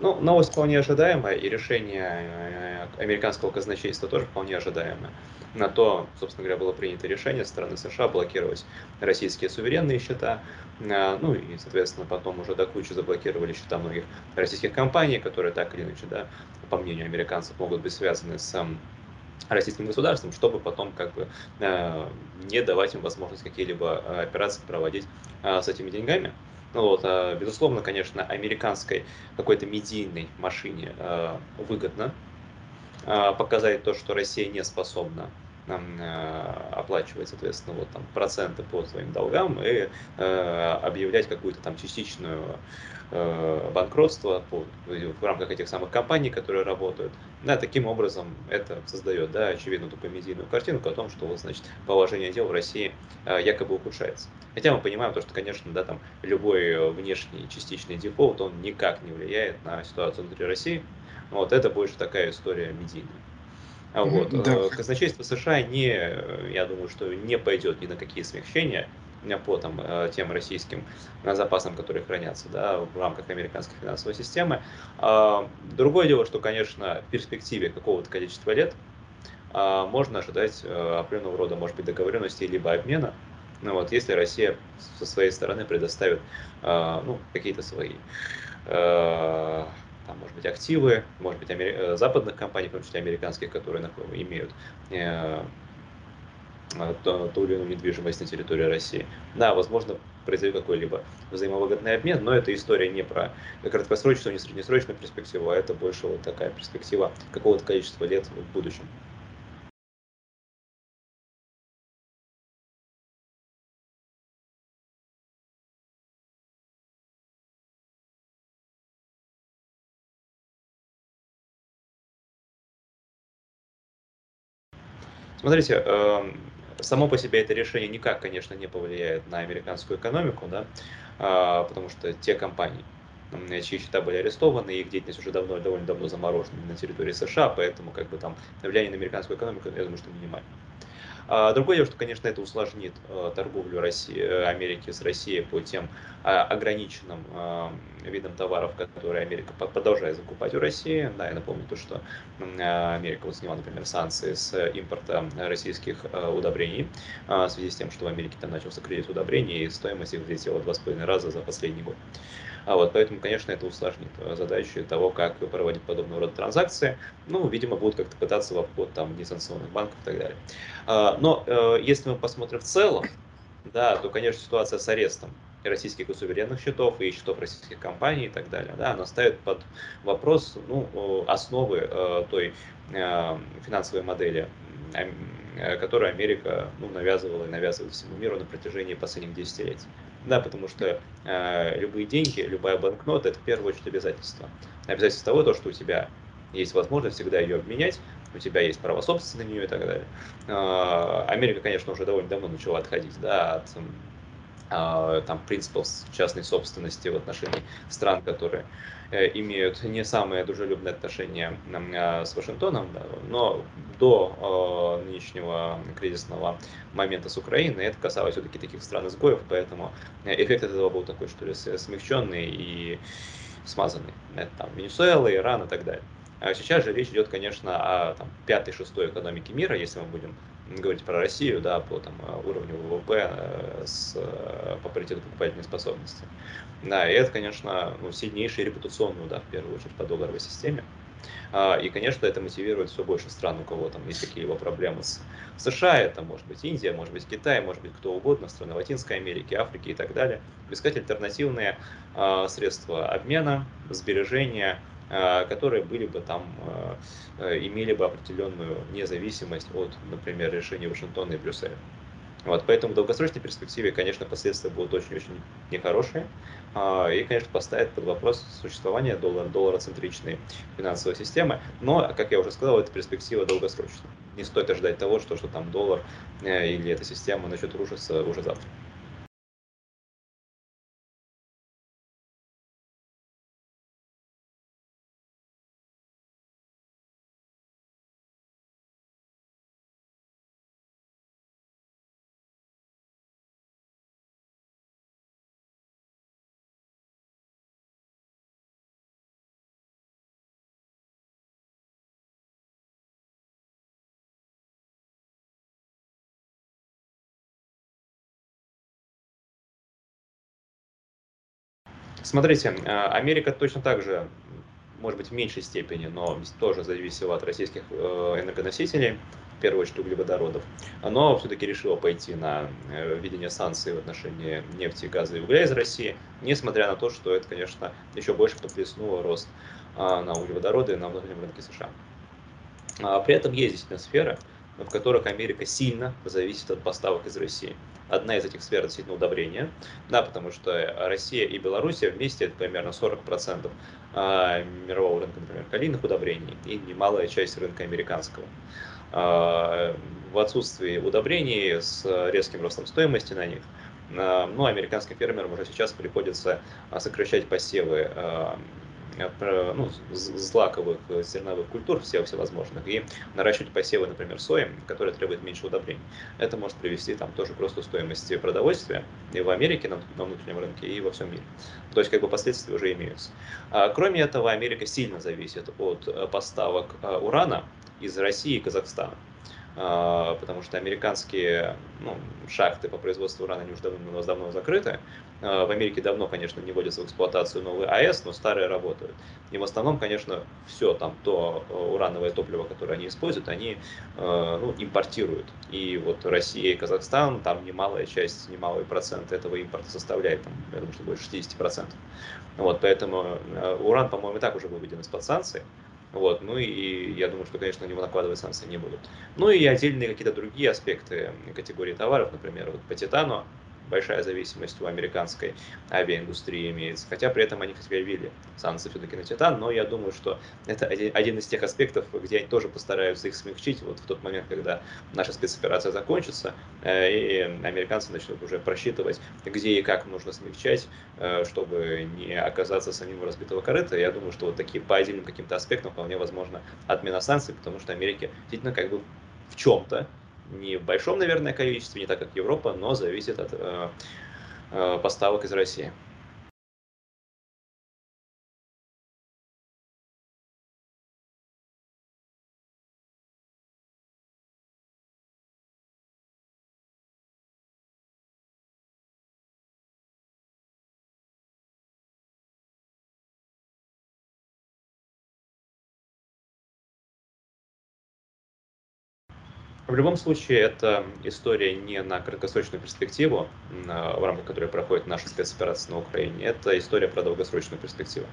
Ну, новость вполне ожидаемая, и решение э, американского казначейства тоже вполне ожидаемое. На то, собственно говоря, было принято решение стороны США блокировать российские суверенные счета, э, ну и, соответственно, потом уже до кучи заблокировали счета многих российских компаний, которые так или иначе, да, по мнению американцев, могут быть связаны с российским государством, чтобы потом как бы э, не давать им возможность какие-либо операции проводить с этими деньгами. Ну вот, а, безусловно, конечно, американской какой-то медийной машине выгодно показать то, что Россия не способна оплачивать, соответственно, вот там проценты по своим долгам и объявлять какую-то там частичную Э, банкротства по, в рамках этих самых компаний, которые работают. Да, таким образом это создает, да, очевидно, такую медийную картинку о том, что вот, значит, положение дел в России э, якобы ухудшается. Хотя мы понимаем то, что, конечно, да, там любой внешний частичный дефолт, он никак не влияет на ситуацию внутри России. Вот это больше такая история медийная. Вот. Да. Э, казначейство США не, я думаю, что не пойдет ни на какие смягчения по там, э, тем российским запасам, которые хранятся да, в рамках американской финансовой системы. А, другое дело, что, конечно, в перспективе какого-то количества лет а, можно ожидать э, определенного рода, может быть, договоренности либо обмена, ну вот, если Россия со своей стороны предоставит а, ну, какие-то свои там, может быть, активы, может быть, амери... западных компаний, в том числе американских, которые имеют ту или иную недвижимость на территории России. Да, возможно, произойдет какой-либо взаимовыгодный обмен, но это история не про краткосрочную, не среднесрочную перспективу, а это больше вот такая перспектива какого-то количества лет в будущем. Смотрите, эм, само по себе это решение никак, конечно, не повлияет на американскую экономику, да, а, потому что те компании, чьи счета были арестованы, их деятельность уже давно, довольно давно заморожена на территории США, поэтому как бы там влияние на американскую экономику, я думаю, что минимально. А, другое дело, что, конечно, это усложнит э, торговлю России, э, Америки с Россией по тем а, ограниченным а, видам товаров, которые Америка продолжает закупать у России. Да, я напомню то, что Америка вот сняла, например, санкции с импорта российских э, удобрений в связи с тем, что в Америке там начался кризис удобрений, и стоимость их взлетела с половиной раза за последний год. А вот, поэтому, конечно, это усложнит э, задачу того, как проводить подобного рода транзакции. Ну, видимо, будут как-то пытаться в обход там несанкционных банков и так далее. А, но э, если мы посмотрим в целом, да, то, конечно, ситуация с арестом российских суверенных счетов и счетов российских компаний и так далее, да, она ставит под вопрос ну, основы э, той э, финансовой модели, э, которую Америка ну, навязывала и навязывает всему миру на протяжении последних десятилетий. Да, потому что э, любые деньги, любая банкнота – это в первую очередь обязательство. Обязательство того, то, что у тебя есть возможность всегда ее обменять, у тебя есть право собственности на нее и так далее. Э, Америка, конечно, уже довольно давно начала отходить да, от э, там, принципов частной собственности в отношении стран, которые Э, имеют не самые дружелюбные отношения а, с Вашингтоном, но до э, нынешнего кризисного момента с Украиной это касалось все-таки таких стран-изгоев, поэтому эффект этого был такой, что ли, смягченный и смазанный. Это там Венесуэла, Иран и так далее. А сейчас же речь идет, конечно, о пятой, шестой экономике мира, если мы будем говорить про Россию, да, по там, уровню ВВП э, с, по паритету покупательной способности. Да, и это, конечно, ну, сильнейший репутационный удар, в первую очередь, по долларовой системе. А, и, конечно, это мотивирует все больше стран, у кого там есть какие-либо проблемы с США, это может быть Индия, может быть Китай, может быть кто угодно, страны Латинской Америки, Африки и так далее, искать альтернативные а, средства обмена, сбережения, а, которые были бы там, имели бы определенную независимость от, например, решений Вашингтона и Брюсселя. Вот, поэтому в долгосрочной перспективе, конечно, последствия будут очень-очень нехорошие. А, и, конечно, поставит под вопрос существование доллара, доллароцентричной финансовой системы. Но, как я уже сказал, это перспектива долгосрочная. Не стоит ожидать того, что, что там доллар э, или эта система начнет рушиться уже завтра. Смотрите, Америка точно так же может быть, в меньшей степени, но тоже зависело от российских э, энергоносителей, в первую очередь углеводородов, оно все-таки решило пойти на э, введение санкций в отношении нефти, газа и угля из России, несмотря на то, что это, конечно, еще больше подплеснуло рост а, на углеводороды на внутреннем рынке США. А при этом есть действительно сферы, в которых Америка сильно зависит от поставок из России. Одна из этих сфер действительно удобрения, да, потому что Россия и Белоруссия вместе это примерно 40% а, мирового рынка, например, калийных удобрений и немалая часть рынка американского. А, в отсутствии удобрений с резким ростом стоимости на них, а, ну, американским фермерам уже сейчас приходится сокращать посевы ну, злаковых э, зерновых культур всех всевозможных и наращивать посевы, например, сои, которые требуют меньше удобрений. Это может привести там тоже к росту стоимости продовольствия и в Америке, на, на внутреннем рынке, и во всем мире. То есть как бы последствия уже имеются. А, кроме этого, Америка сильно зависит от э, поставок урана из России и Казахстана. А, потому что американские ну, шахты по производству урана они уже давно, давно закрыты. А, в Америке давно, конечно, не вводятся в эксплуатацию новые АЭС, но старые работают. И в основном, конечно, все там, то э, урановое топливо, которое они используют, они э, ну, импортируют. И вот Россия и Казахстан, там немалая часть, немалый процент этого импорта составляет, там, я думаю, что больше 60%. Вот, поэтому э, уран, по-моему, и так уже выведен из-под санкций. Вот, ну и я думаю, что, конечно, на него накладывать санкции не будут. Ну и отдельные какие-то другие аспекты категории товаров, например, вот по титану большая зависимость у американской авиаиндустрии имеется. Хотя при этом они ввели санкции все-таки на Титан, но я думаю, что это один из тех аспектов, где они тоже постараются их смягчить вот в тот момент, когда наша спецоперация закончится, э, и американцы начнут уже просчитывать, где и как нужно смягчать, э, чтобы не оказаться самим разбитого корыта. Я думаю, что вот такие по отдельным каким-то аспектам вполне возможно отмена санкций, потому что Америке действительно как бы в чем-то не в большом, наверное, количестве, не так как Европа, но зависит от э, э, поставок из России. В любом случае, это история не на краткосрочную перспективу, в рамках которой проходит наша спецоперация на Украине. Это история про долгосрочную перспективу.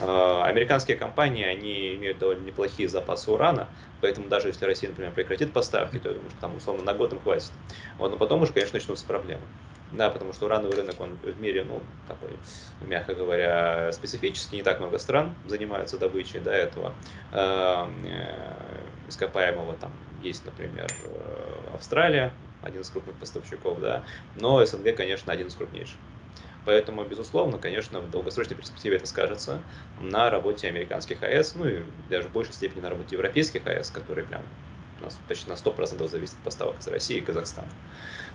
А, американские компании, они имеют довольно неплохие запасы урана, поэтому даже если Россия, например, прекратит поставки, то я думаю, что там условно на год им хватит. Вот, но потом уже, конечно, начнутся проблемы. Да, потому что урановый рынок, он в мире, ну, такой, мягко говоря, специфический, не так много стран занимаются добычей до этого э, ископаемого, там есть, например, э, Австралия, один из крупных поставщиков, да, но СНГ, конечно, один из крупнейших. Поэтому, безусловно, конечно, в долгосрочной перспективе это скажется на работе американских АЭС, ну и даже в большей степени на работе европейских АЭС, которые прям почти на 100% зависят от поставок из России и Казахстана.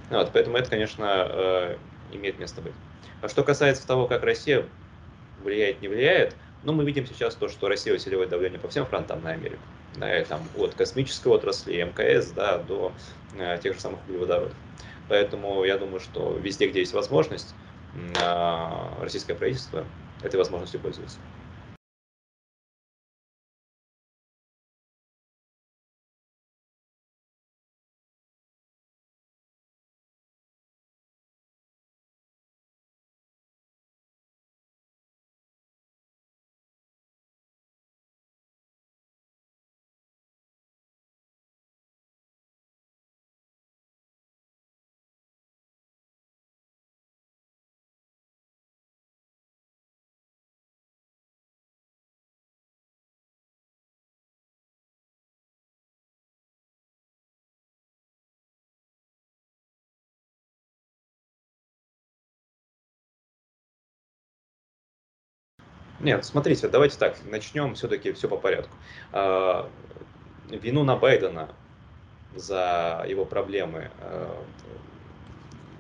Вот, поэтому это, конечно, э, имеет место быть. А что касается того, как Россия влияет, не влияет, ну, мы видим сейчас то, что Россия усиливает давление по всем фронтам на Америку. Да, там, от космической отрасли, МКС, да, до э, тех же самых углеводородов. Поэтому я думаю, что везде, где есть возможность, э, российское правительство этой возможностью пользуется. Нет, смотрите, давайте так, начнем все-таки все по порядку. А, вину на Байдена за его проблемы а,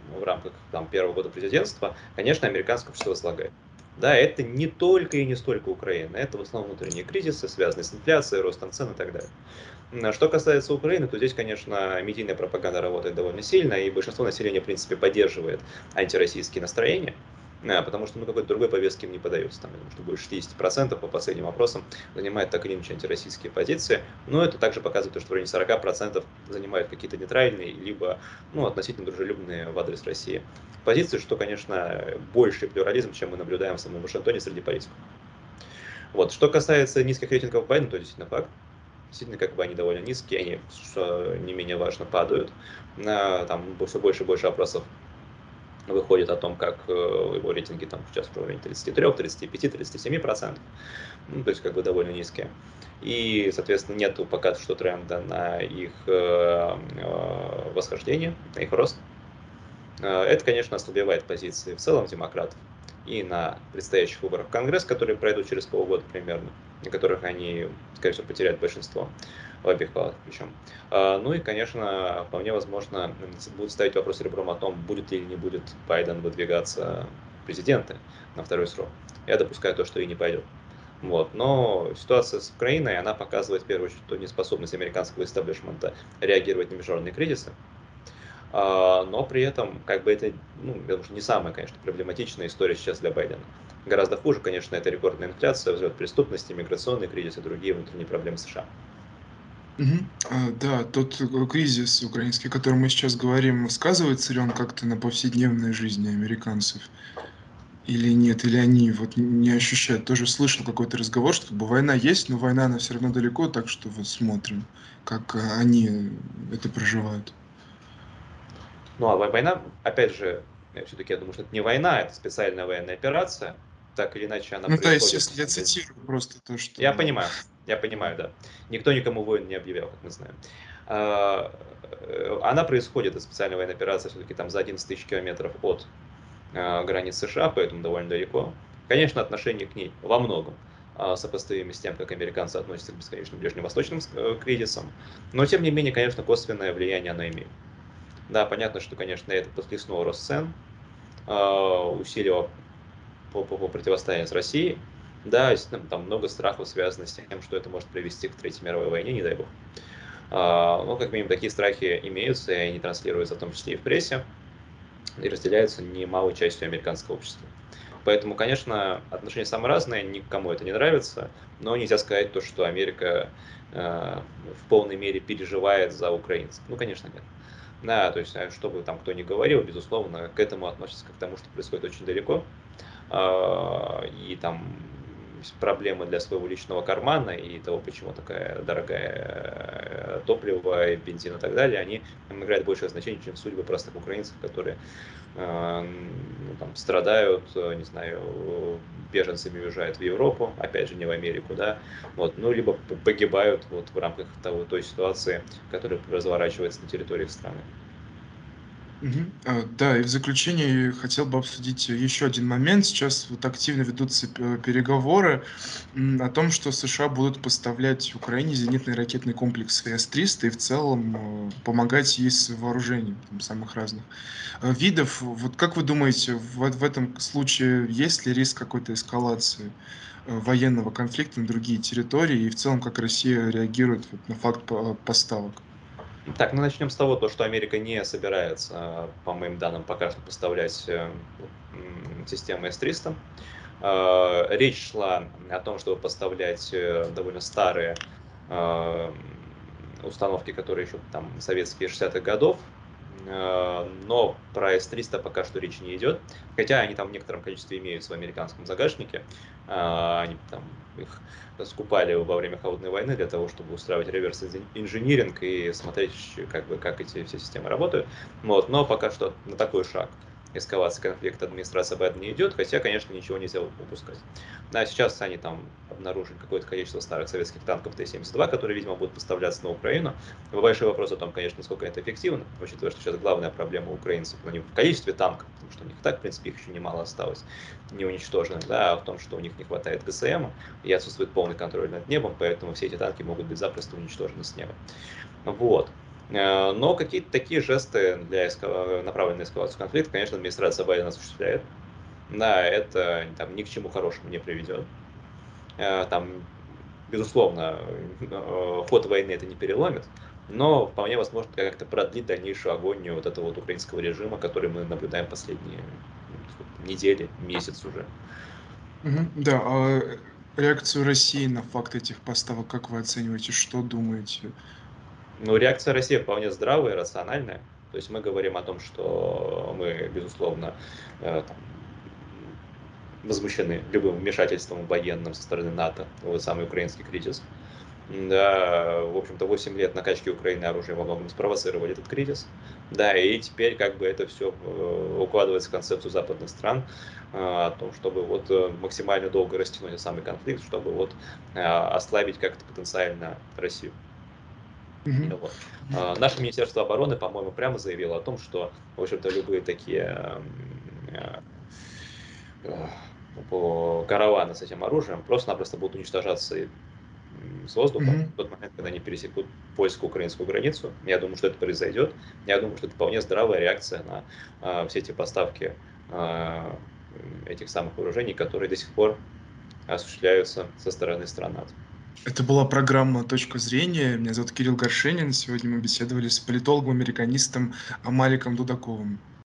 в рамках там, первого года президентства, конечно, американское общество слагает. Да, это не только и не столько Украина, это в основном внутренние кризисы, связанные с инфляцией, ростом цен и так далее. Что касается Украины, то здесь, конечно, медийная пропаганда работает довольно сильно, и большинство населения, в принципе, поддерживает антироссийские настроения. Да, потому что ну, какой-то другой повестки им не подается. Там, я думаю, что больше 60% по последним опросам занимает так или иначе антироссийские позиции. Но это также показывает, что в районе 40% занимают какие-то нейтральные, либо ну, относительно дружелюбные в адрес России позиции, что, конечно, больший плюрализм, чем мы наблюдаем в самом Вашингтоне среди политиков. Вот. Что касается низких рейтингов Байдена, то действительно факт. Действительно, как бы они довольно низкие, они, что не менее важно, падают. Там все больше и больше опросов выходит о том, как э, его рейтинги там сейчас в районе 33, 35, 37 процентов, ну, то есть как бы довольно низкие. И, соответственно, нет пока что тренда на их э, э, восхождение, на их рост. Это, конечно, ослабевает позиции в целом демократов и на предстоящих выборах в Конгресс, которые пройдут через полгода примерно, на которых они, скорее всего, потеряют большинство в обеих палатах причем. А, ну и, конечно, вполне возможно, будут ставить вопрос ребром о том, будет ли или не будет Байден выдвигаться президенты на второй срок. Я допускаю то, что и не пойдет. Вот. Но ситуация с Украиной, она показывает в первую очередь ту неспособность американского истеблишмента реагировать на международные кризисы. А, но при этом, как бы это, ну, я думаю, не самая, конечно, проблематичная история сейчас для Байдена. Гораздо хуже, конечно, это рекордная инфляция, взлет преступности, миграционный кризис и другие внутренние проблемы США. А, да, тот э, кризис украинский, о котором мы сейчас говорим, сказывается ли он как-то на повседневной жизни американцев? Или нет? Или они вот не ощущают? Тоже слышал какой-то разговор, что как бы война есть, но война, она все равно далеко, так что вот смотрим, как э, они это проживают. Ну, а война, опять же, все-таки я думаю, что это не война, это специальная военная операция. Так или иначе она Ну, то есть, происходит. если я цитирую просто то, что... Я понимаю, я понимаю, да. Никто никому войн не объявлял, как мы знаем. А, э, Она происходит, эта специальная военная операция, все-таки там за 11 тысяч километров от а, границ США, поэтому довольно далеко. Конечно, отношение к ней во многом а, сопоставимы с тем, как американцы относятся к бесконечным ближневосточным э, кризисам. Но, тем не менее, конечно, косвенное влияние она имеет. Да, понятно, что, конечно, это подхлестнуло рост цен, а, усилило по, по, по противостоянию с Россией. Да, там много страхов связано с тем, что это может привести к Третьей мировой войне, не дай бог. А, ну, как минимум, такие страхи имеются, и они транслируются в том числе и в прессе, и разделяются немалой частью американского общества. Поэтому, конечно, отношения самые разные, никому это не нравится, но нельзя сказать то, что Америка э, в полной мере переживает за украинцев. Ну, конечно, нет. Да, то есть, а что бы там кто ни говорил, безусловно, к этому относится как к тому, что происходит очень далеко. А, и там проблемы для своего личного кармана и того, почему такая дорогая э, топливо, бензин и так далее, они играют большее значение, чем судьбы простых украинцев, которые э, ну, там, страдают, э, не знаю, беженцами уезжают в Европу, опять же, не в Америку, да, вот, ну, либо погибают вот в рамках того, той ситуации, которая разворачивается на территории страны. А, Да, и в заключение хотел бы обсудить еще один момент. Сейчас вот активно ведутся переговоры о том, что США будут поставлять Украине зенитные ракетные комплексы С-300 и в целом э, помогать ей с вооружением там, самых разных э, видов. Вот как вы думаете, в, в этом случае есть ли риск какой-то эскалации э, военного конфликта на другие территории и в целом как Россия реагирует вот на факт поставок? Так, ну начнем с того, то, что Америка не собирается, по моим данным, пока что поставлять э, системы S-300. Э, речь шла о том, чтобы поставлять э, довольно старые установки, которые еще там советские 60-х годов, но про S-300 пока что речи не идет, хотя они там в некотором количестве имеются в американском загашнике, они там их скупали во время холодной войны для того, чтобы устраивать реверс инжиниринг и смотреть, как бы, как эти все системы работают. Вот. Но пока что на такой шаг эскалации конфликта администрация Байдена не идет, хотя, конечно, ничего нельзя упускать. А сейчас они там обнаружили какое-то количество старых советских танков Т-72, которые, видимо, будут поставляться на Украину. Большой вопрос о том, конечно, насколько это эффективно, учитывая, что сейчас главная проблема украинцев ну, не в количестве танков, потому что у них так, в принципе, их еще немало осталось, не уничтоженных, да, а в том, что у них не хватает ГСМ и отсутствует полный контроль над небом, поэтому все эти танки могут быть запросто уничтожены с неба. Вот. Э, но какие-то такие жесты для эскала... направленные на эскалацию конфликта, конечно, администрация Байдена осуществляет. Да, это там, ни к чему хорошему не приведет. Э, там, безусловно, э, ход войны это не переломит, но вполне возможно как-то продлить дальнейшую агонию вот этого вот украинского режима, который мы наблюдаем последние недели, месяц уже. Да, а реакцию России на факт этих поставок как вы оцениваете? Что думаете? Ну, реакция России вполне здравая, рациональная. То есть мы говорим о том, что мы, безусловно, э, там, возмущены любым вмешательством военным со стороны НАТО в самый украинский кризис. Да, в общем-то, 8 лет накачки Украины оружием во многом спровоцировали этот кризис. Да, и теперь как бы это все э, укладывается в концепцию западных стран э, о том, чтобы вот максимально долго растянуть самый конфликт, чтобы вот ослабить как-то потенциально Россию. Мгм. Вот. А, Наше Министерство обороны, по-моему, прямо заявило о том, что, в общем-то, любые такие м, э, э, по- караваны с этим оружием просто-напросто будут уничтожаться и, с воздуха Мгм. в тот момент, когда они пересекут польско-украинскую границу. Я думаю, что это произойдет. Я думаю, что это вполне здравая реакция на а, все эти поставки м, этих самых вооружений, которые до сих пор осуществляются со стороны стран НАТО. Это была программа "Точка зрения". Меня зовут Кирилл Горшенин. Сегодня мы беседовали с политологом-американистом Амаликом Дудаковым.